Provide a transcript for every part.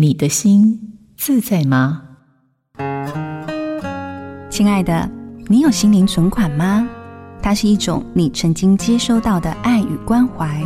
你的心自在吗？亲爱的，你有心灵存款吗？它是一种你曾经接收到的爱与关怀，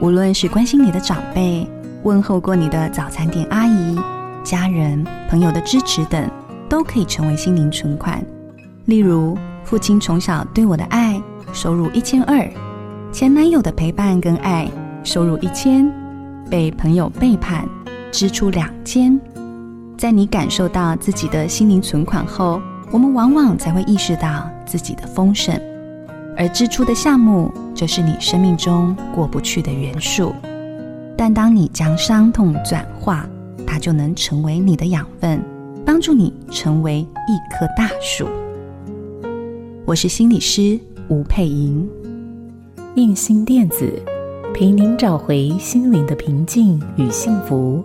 无论是关心你的长辈、问候过你的早餐店阿姨、家人、朋友的支持等，都可以成为心灵存款。例如，父亲从小对我的爱，收入一千二；前男友的陪伴跟爱，收入一千；被朋友背叛。支出两千，在你感受到自己的心灵存款后，我们往往才会意识到自己的丰盛，而支出的项目就是你生命中过不去的元素。但当你将伤痛转化，它就能成为你的养分，帮助你成为一棵大树。我是心理师吴佩莹，映心电子陪您找回心灵的平静与幸福。